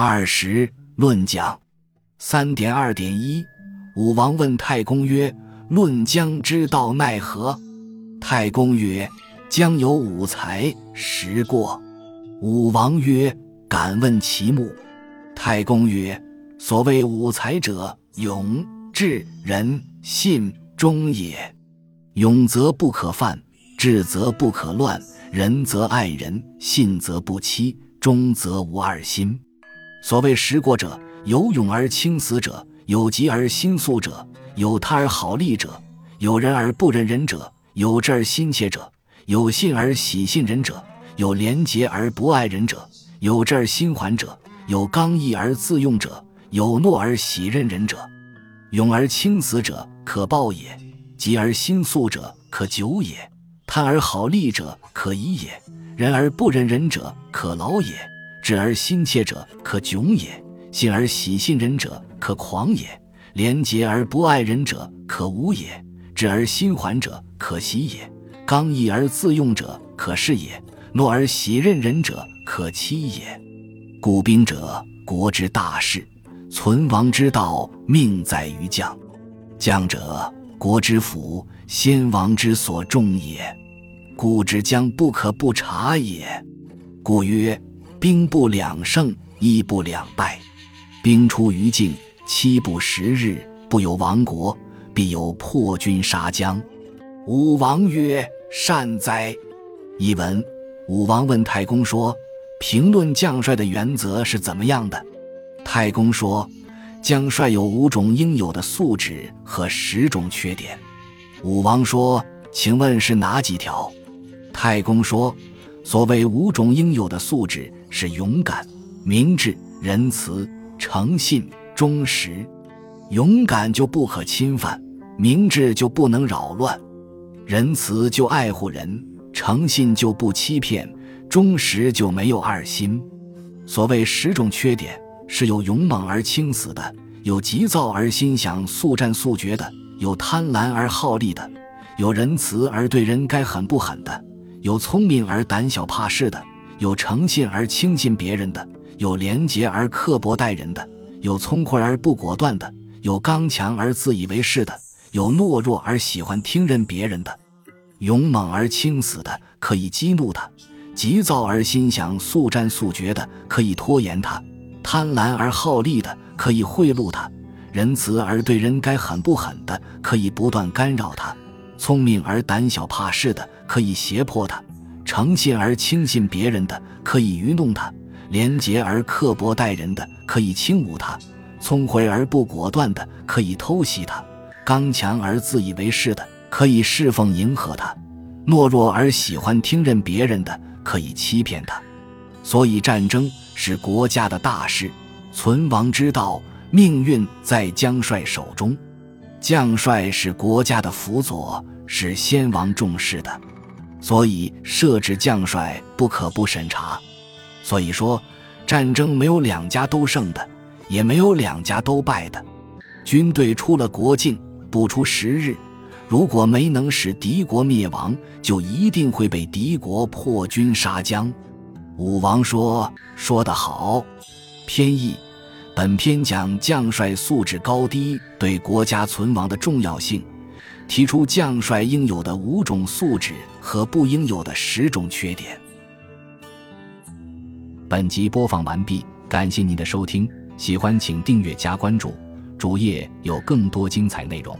二十论讲三点二点一。武王问太公曰：“论将之道奈何？”太公曰：“将有五才，十过。”武王曰：“敢问其目？”太公曰：“所谓五才者，勇、智、仁、信、忠也。勇则不可犯，智则不可乱，仁则爱人，信则不欺，忠则无二心。所谓十过者，有勇而轻死者，有急而心速者，有他而好利者，有仁而不仁人者，有智而心切者，有信而喜信人者，有廉洁而不爱人者，有智而心缓者。”有刚毅而自用者，有懦而喜任人者。勇而轻死者，可报也；急而心速者，可久也；贪而好利者，可疑也；仁而不仁人者，可劳也；智而心切者，可窘也；信而喜信人者，可狂也；廉洁而不爱人者，可无也；智而心缓者，可喜也；刚毅而自用者，可是也；懦而喜任人者，可欺也。故兵者，国之大事；存亡之道，命在于将。将者，国之辅，先王之所重也。故之将不可不察也。故曰：兵不两胜，一不两败。兵出于境，七不十日，不有亡国，必有破军杀将。武王曰：善哉！译文：武王问太公说。评论将帅的原则是怎么样的？太公说，将帅有五种应有的素质和十种缺点。武王说，请问是哪几条？太公说，所谓五种应有的素质是勇敢、明智、仁慈、诚信、忠实。勇敢就不可侵犯，明智就不能扰乱，仁慈就爱护人，诚信就不欺骗。忠实就没有二心。所谓十种缺点，是有勇猛而轻死的，有急躁而心想速战速决的，有贪婪而好利的，有仁慈而对人该狠不狠的，有聪明而胆小怕事的，有诚信而轻信别人的，有廉洁而刻薄待人的，有聪慧而不果断的，有刚强而自以为是的，有懦弱而喜欢听任别人的。勇猛而轻死的，可以激怒他。急躁而心想速战速决的，可以拖延他；贪婪而好利的，可以贿赂他；仁慈而对人该狠不狠的，可以不断干扰他；聪明而胆小怕事的，可以胁迫他；诚信而轻信别人的，可以愚弄他；廉洁而刻薄待人的，可以轻侮他；聪慧而不果断的，可以偷袭他；刚强而自以为是的，可以侍奉迎合他；懦弱而喜欢听任别人的。可以欺骗他，所以战争是国家的大事，存亡之道，命运在将帅手中。将帅是国家的辅佐，是先王重视的，所以设置将帅不可不审查。所以说，战争没有两家都胜的，也没有两家都败的。军队出了国境，不出十日。如果没能使敌国灭亡，就一定会被敌国破军杀将。武王说：“说得好。”偏义。本篇讲将帅素质高低对国家存亡的重要性，提出将帅应有的五种素质和不应有的十种缺点。本集播放完毕，感谢您的收听，喜欢请订阅加关注，主页有更多精彩内容。